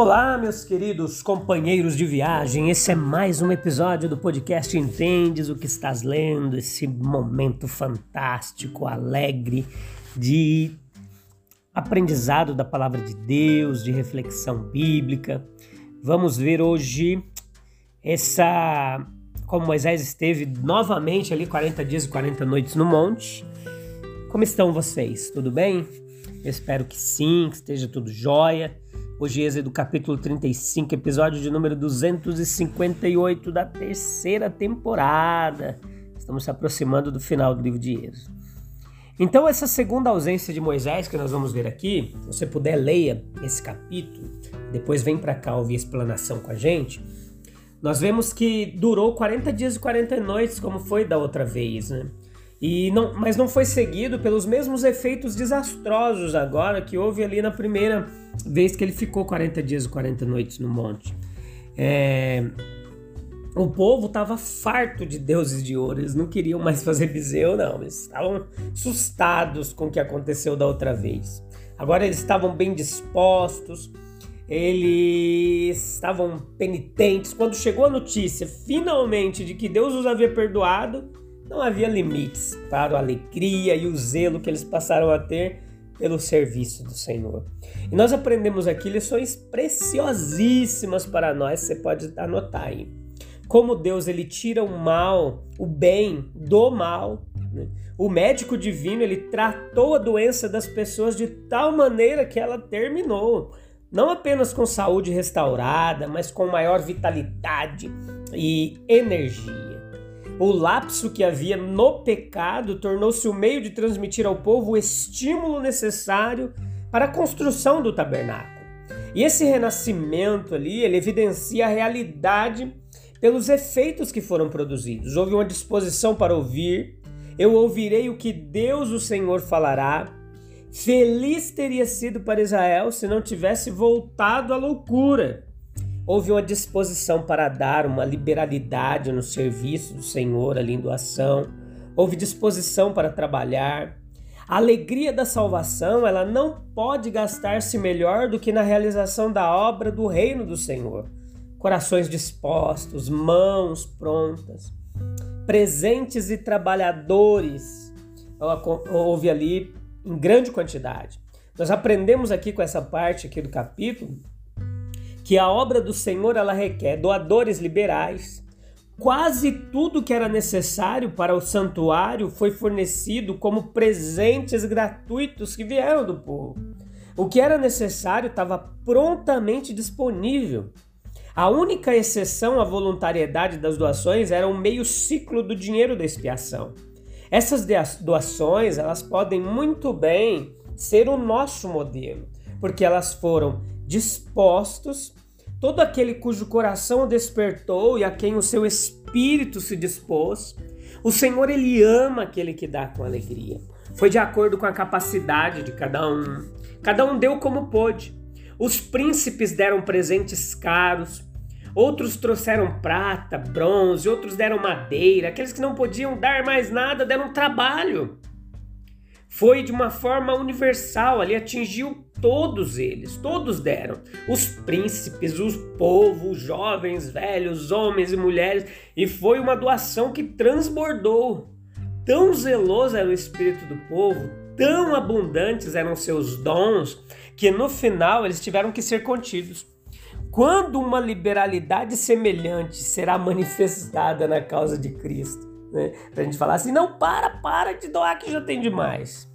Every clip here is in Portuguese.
Olá, meus queridos companheiros de viagem. Esse é mais um episódio do podcast Entendes o que estás lendo, esse momento fantástico, alegre de aprendizado da palavra de Deus, de reflexão bíblica. Vamos ver hoje essa como Moisés esteve novamente ali 40 dias e 40 noites no monte. Como estão vocês? Tudo bem? Espero que sim, que esteja tudo jóia. Hoje, Êxodo capítulo 35, episódio de número 258 da terceira temporada. Estamos se aproximando do final do livro de Êxodo. Então, essa segunda ausência de Moisés que nós vamos ver aqui, se você puder, leia esse capítulo, depois vem para cá ouvir a explanação com a gente. Nós vemos que durou 40 dias e 40 noites, como foi da outra vez, né? E não, mas não foi seguido pelos mesmos efeitos desastrosos agora que houve ali na primeira vez que ele ficou 40 dias e 40 noites no monte. É, o povo estava farto de deuses de ouro, eles não queriam mais fazer biseu, não, eles estavam assustados com o que aconteceu da outra vez. Agora eles estavam bem dispostos, eles estavam penitentes. Quando chegou a notícia, finalmente, de que Deus os havia perdoado, não havia limites para a alegria e o zelo que eles passaram a ter pelo serviço do Senhor. E nós aprendemos aqui lições preciosíssimas para nós, você pode anotar aí. Como Deus ele tira o mal, o bem do mal. Né? O médico divino ele tratou a doença das pessoas de tal maneira que ela terminou, não apenas com saúde restaurada, mas com maior vitalidade e energia. O lapso que havia no pecado tornou-se o meio de transmitir ao povo o estímulo necessário para a construção do tabernáculo. E esse renascimento ali, ele evidencia a realidade pelos efeitos que foram produzidos. Houve uma disposição para ouvir, eu ouvirei o que Deus, o Senhor, falará. Feliz teria sido para Israel se não tivesse voltado à loucura. Houve uma disposição para dar uma liberalidade no serviço do Senhor, ali em doação. Houve disposição para trabalhar. A alegria da salvação, ela não pode gastar-se melhor do que na realização da obra do reino do Senhor. Corações dispostos, mãos prontas, presentes e trabalhadores. Houve ali em grande quantidade. Nós aprendemos aqui com essa parte aqui do capítulo que a obra do Senhor ela requer doadores liberais. Quase tudo que era necessário para o santuário foi fornecido como presentes gratuitos que vieram do povo. O que era necessário estava prontamente disponível. A única exceção à voluntariedade das doações era o meio ciclo do dinheiro da expiação. Essas doações, elas podem muito bem ser o nosso modelo, porque elas foram dispostos todo aquele cujo coração despertou e a quem o seu espírito se dispôs. O Senhor ele ama aquele que dá com alegria. Foi de acordo com a capacidade de cada um. Cada um deu como pôde. Os príncipes deram presentes caros, outros trouxeram prata, bronze, outros deram madeira. Aqueles que não podiam dar mais nada deram trabalho foi de uma forma universal, ali atingiu todos eles, todos deram. Os príncipes, os povos, jovens, velhos, homens e mulheres, e foi uma doação que transbordou. Tão zeloso era o espírito do povo, tão abundantes eram seus dons, que no final eles tiveram que ser contidos. Quando uma liberalidade semelhante será manifestada na causa de Cristo? Né? Para a gente falar assim, não, para, para de doar que já tem demais.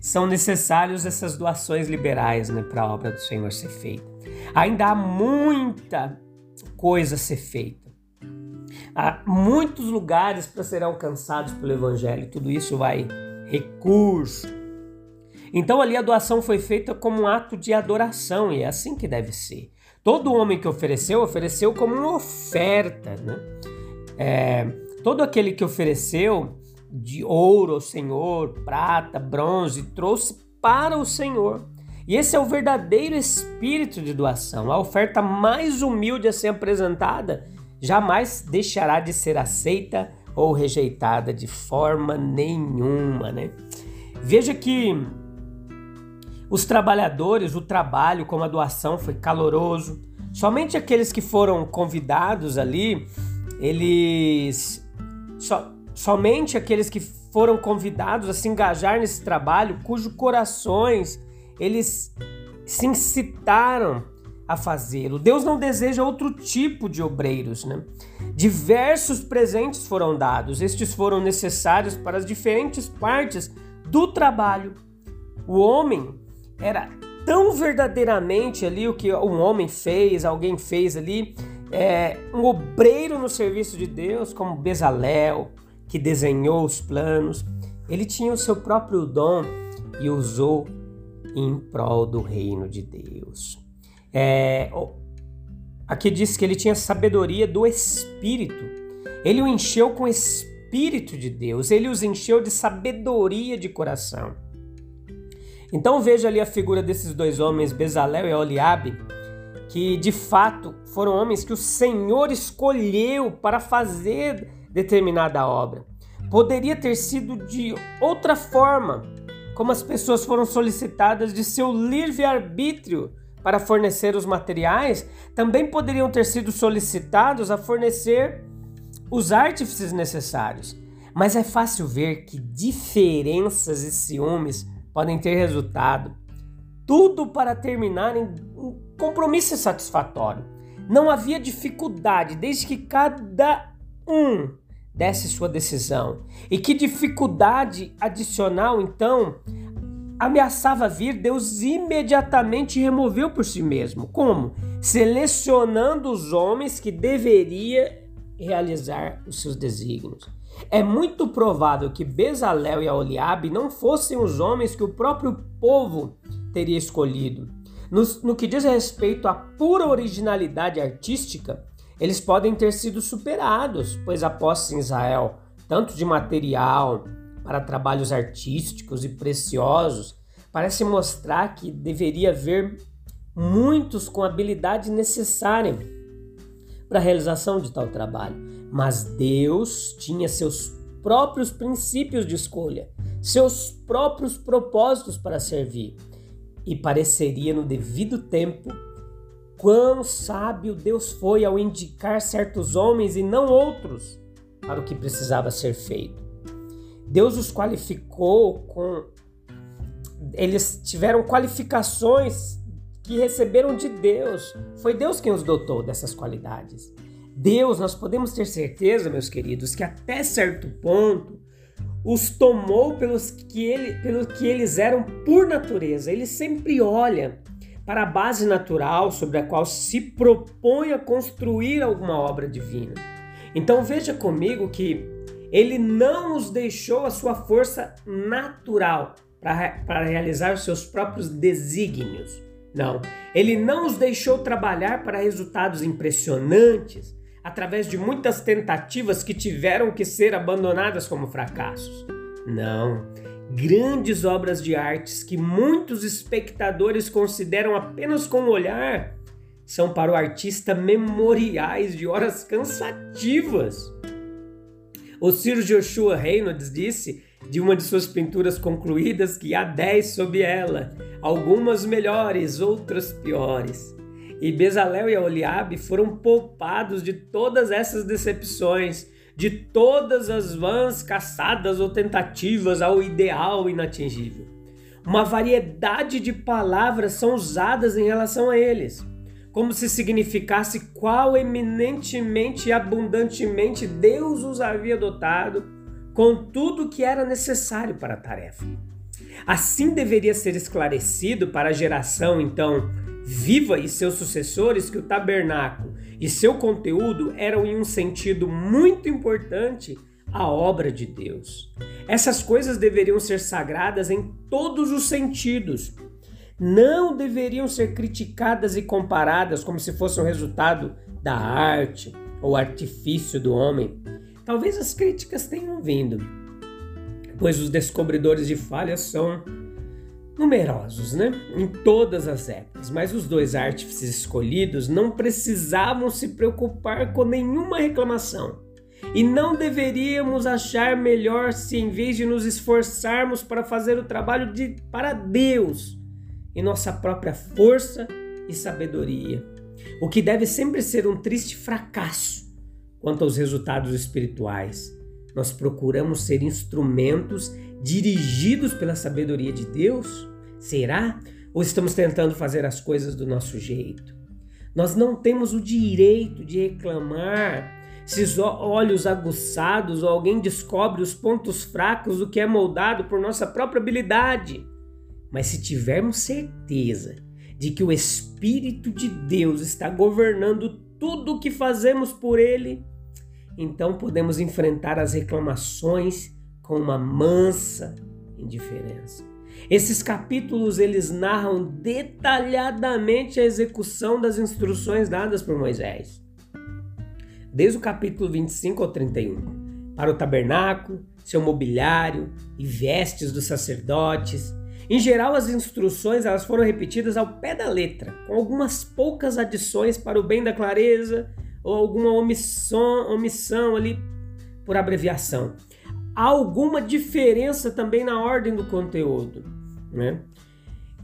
São necessários essas doações liberais né, para a obra do Senhor ser feita. Ainda há muita coisa a ser feita. Há muitos lugares para serem alcançados pelo Evangelho. Tudo isso vai recurso. Então ali a doação foi feita como um ato de adoração e é assim que deve ser. Todo homem que ofereceu, ofereceu como uma oferta. Né? É, todo aquele que ofereceu de ouro ao Senhor, prata, bronze, trouxe para o Senhor. E esse é o verdadeiro espírito de doação. A oferta mais humilde a ser apresentada jamais deixará de ser aceita ou rejeitada de forma nenhuma, né? Veja que os trabalhadores, o trabalho como a doação foi caloroso. Somente aqueles que foram convidados ali, eles so, somente aqueles que foram convidados a se engajar nesse trabalho, cujos corações eles se incitaram a fazê-lo. Deus não deseja outro tipo de obreiros, né? Diversos presentes foram dados, estes foram necessários para as diferentes partes do trabalho. O homem era tão verdadeiramente ali o que um homem fez, alguém fez ali, é, um obreiro no serviço de Deus, como Bezalel, que desenhou os planos. Ele tinha o seu próprio dom e usou em prol do reino de Deus. É, aqui diz que ele tinha sabedoria do Espírito. Ele o encheu com Espírito de Deus. Ele os encheu de sabedoria de coração. Então veja ali a figura desses dois homens, Bezalel e Oliabe, que de fato foram homens que o Senhor escolheu para fazer determinada obra. Poderia ter sido de outra forma, como as pessoas foram solicitadas de seu livre-arbítrio para fornecer os materiais, também poderiam ter sido solicitados a fornecer os artífices necessários. Mas é fácil ver que diferenças e ciúmes podem ter resultado. Tudo para terminar em compromisso satisfatório. Não havia dificuldade desde que cada um desse sua decisão. E que dificuldade adicional, então, ameaçava vir, Deus imediatamente removeu por si mesmo. Como? Selecionando os homens que deveria realizar os seus desígnios. É muito provável que Bezalel e Oliabe não fossem os homens que o próprio povo teria escolhido. No, no que diz respeito à pura originalidade artística, eles podem ter sido superados, pois a posse em Israel, tanto de material para trabalhos artísticos e preciosos, parece mostrar que deveria haver muitos com a habilidade necessária para a realização de tal trabalho. Mas Deus tinha seus próprios princípios de escolha, seus próprios propósitos para servir. E pareceria no devido tempo quão sábio Deus foi ao indicar certos homens e não outros para o que precisava ser feito. Deus os qualificou com. Eles tiveram qualificações que receberam de Deus. Foi Deus quem os dotou dessas qualidades. Deus, nós podemos ter certeza, meus queridos, que até certo ponto os tomou pelos que, ele, pelo que eles eram por natureza. Ele sempre olha para a base natural sobre a qual se propõe a construir alguma obra divina. Então veja comigo que ele não os deixou a sua força natural para, realizar os seus próprios desígnios. Não, ele não os deixou trabalhar para resultados impressionantes, através de muitas tentativas que tiveram que ser abandonadas como fracassos. Não, grandes obras de artes que muitos espectadores consideram apenas com o olhar são para o artista memoriais de horas cansativas. O Sir Joshua Reynolds disse de uma de suas pinturas concluídas que há dez sob ela, algumas melhores, outras piores. E Bezalel e Oliabe foram poupados de todas essas decepções, de todas as vãs caçadas ou tentativas ao ideal inatingível. Uma variedade de palavras são usadas em relação a eles, como se significasse qual eminentemente e abundantemente Deus os havia dotado com tudo que era necessário para a tarefa. Assim deveria ser esclarecido para a geração então viva e seus sucessores que o tabernáculo e seu conteúdo eram em um sentido muito importante a obra de Deus. Essas coisas deveriam ser sagradas em todos os sentidos. Não deveriam ser criticadas e comparadas como se fosse um resultado da arte ou artifício do homem. Talvez as críticas tenham vindo, pois os descobridores de falhas são numerosos, né? Em todas as épocas, mas os dois artífices escolhidos não precisavam se preocupar com nenhuma reclamação. E não deveríamos achar melhor se, em vez de nos esforçarmos para fazer o trabalho de, para Deus, em nossa própria força e sabedoria, o que deve sempre ser um triste fracasso quanto aos resultados espirituais. Nós procuramos ser instrumentos dirigidos pela sabedoria de Deus? Será? Ou estamos tentando fazer as coisas do nosso jeito? Nós não temos o direito de reclamar se olhos aguçados ou alguém descobre os pontos fracos do que é moldado por nossa própria habilidade. Mas se tivermos certeza de que o Espírito de Deus está governando tudo o que fazemos por Ele, então podemos enfrentar as reclamações com uma mansa indiferença. Esses capítulos eles narram detalhadamente a execução das instruções dadas por Moisés desde o capítulo 25 ao 31, para o tabernáculo, seu mobiliário e vestes dos sacerdotes. Em geral, as instruções elas foram repetidas ao pé da letra, com algumas poucas adições para o bem da clareza ou alguma omissão, omissão ali por abreviação. Há alguma diferença também na ordem do conteúdo, né?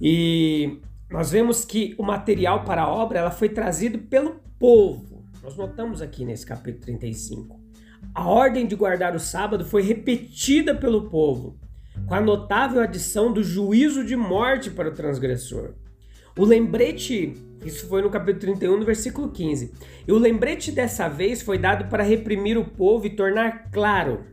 E nós vemos que o material para a obra ela foi trazido pelo povo nós notamos aqui nesse capítulo 35. A ordem de guardar o sábado foi repetida pelo povo, com a notável adição do juízo de morte para o transgressor. O lembrete, isso foi no capítulo 31, no versículo 15. E o lembrete dessa vez foi dado para reprimir o povo e tornar claro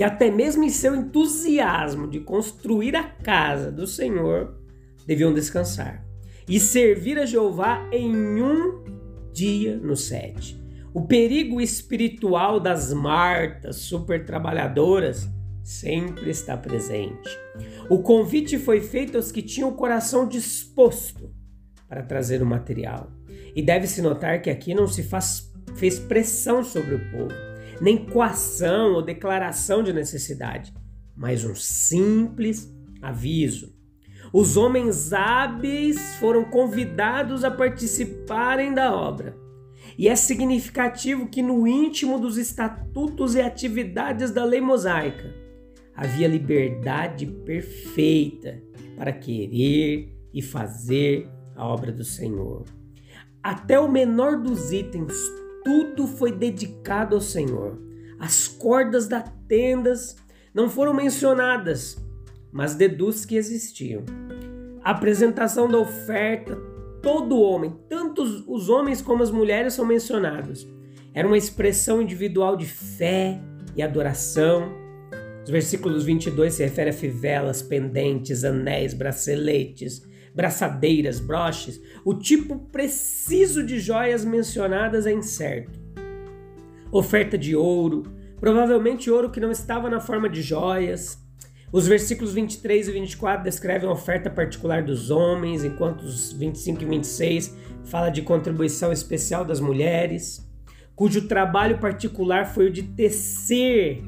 que até mesmo em seu entusiasmo de construir a casa do Senhor, deviam descansar e servir a Jeová em um dia no sete. O perigo espiritual das Martas super trabalhadoras sempre está presente. O convite foi feito aos que tinham o coração disposto para trazer o material. E deve-se notar que aqui não se faz, fez pressão sobre o povo, nem coação ou declaração de necessidade, mas um simples aviso. Os homens hábeis foram convidados a participarem da obra. E é significativo que no íntimo dos estatutos e atividades da lei mosaica havia liberdade perfeita para querer e fazer a obra do Senhor. Até o menor dos itens, tudo foi dedicado ao Senhor. As cordas das tendas não foram mencionadas, mas deduz que existiam. A apresentação da oferta, todo homem, tanto os homens como as mulheres são mencionados. Era uma expressão individual de fé e adoração. Os versículos 22 se refere a fivelas, pendentes, anéis, braceletes, braçadeiras, broches. O tipo preciso de joias mencionadas é incerto. Oferta de ouro, provavelmente ouro que não estava na forma de joias. Os versículos 23 e 24 descrevem a oferta particular dos homens, enquanto os 25 e 26 fala de contribuição especial das mulheres, cujo trabalho particular foi o de tecer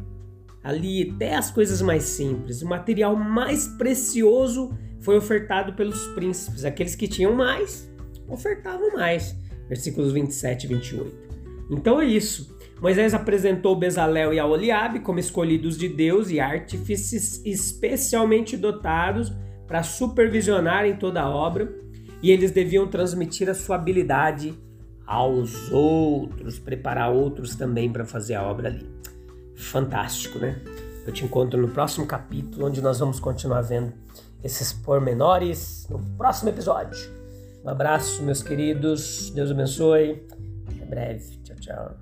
ali até as coisas mais simples. O material mais precioso foi ofertado pelos príncipes, aqueles que tinham mais ofertavam mais. Versículos 27 e 28. Então é isso. Moisés apresentou Bezalel e a Oliabe como escolhidos de Deus e artífices especialmente dotados para supervisionarem toda a obra, e eles deviam transmitir a sua habilidade aos outros, preparar outros também para fazer a obra ali. Fantástico, né? Eu te encontro no próximo capítulo, onde nós vamos continuar vendo esses pormenores no próximo episódio. Um abraço, meus queridos. Deus abençoe. Até breve. Tchau, tchau.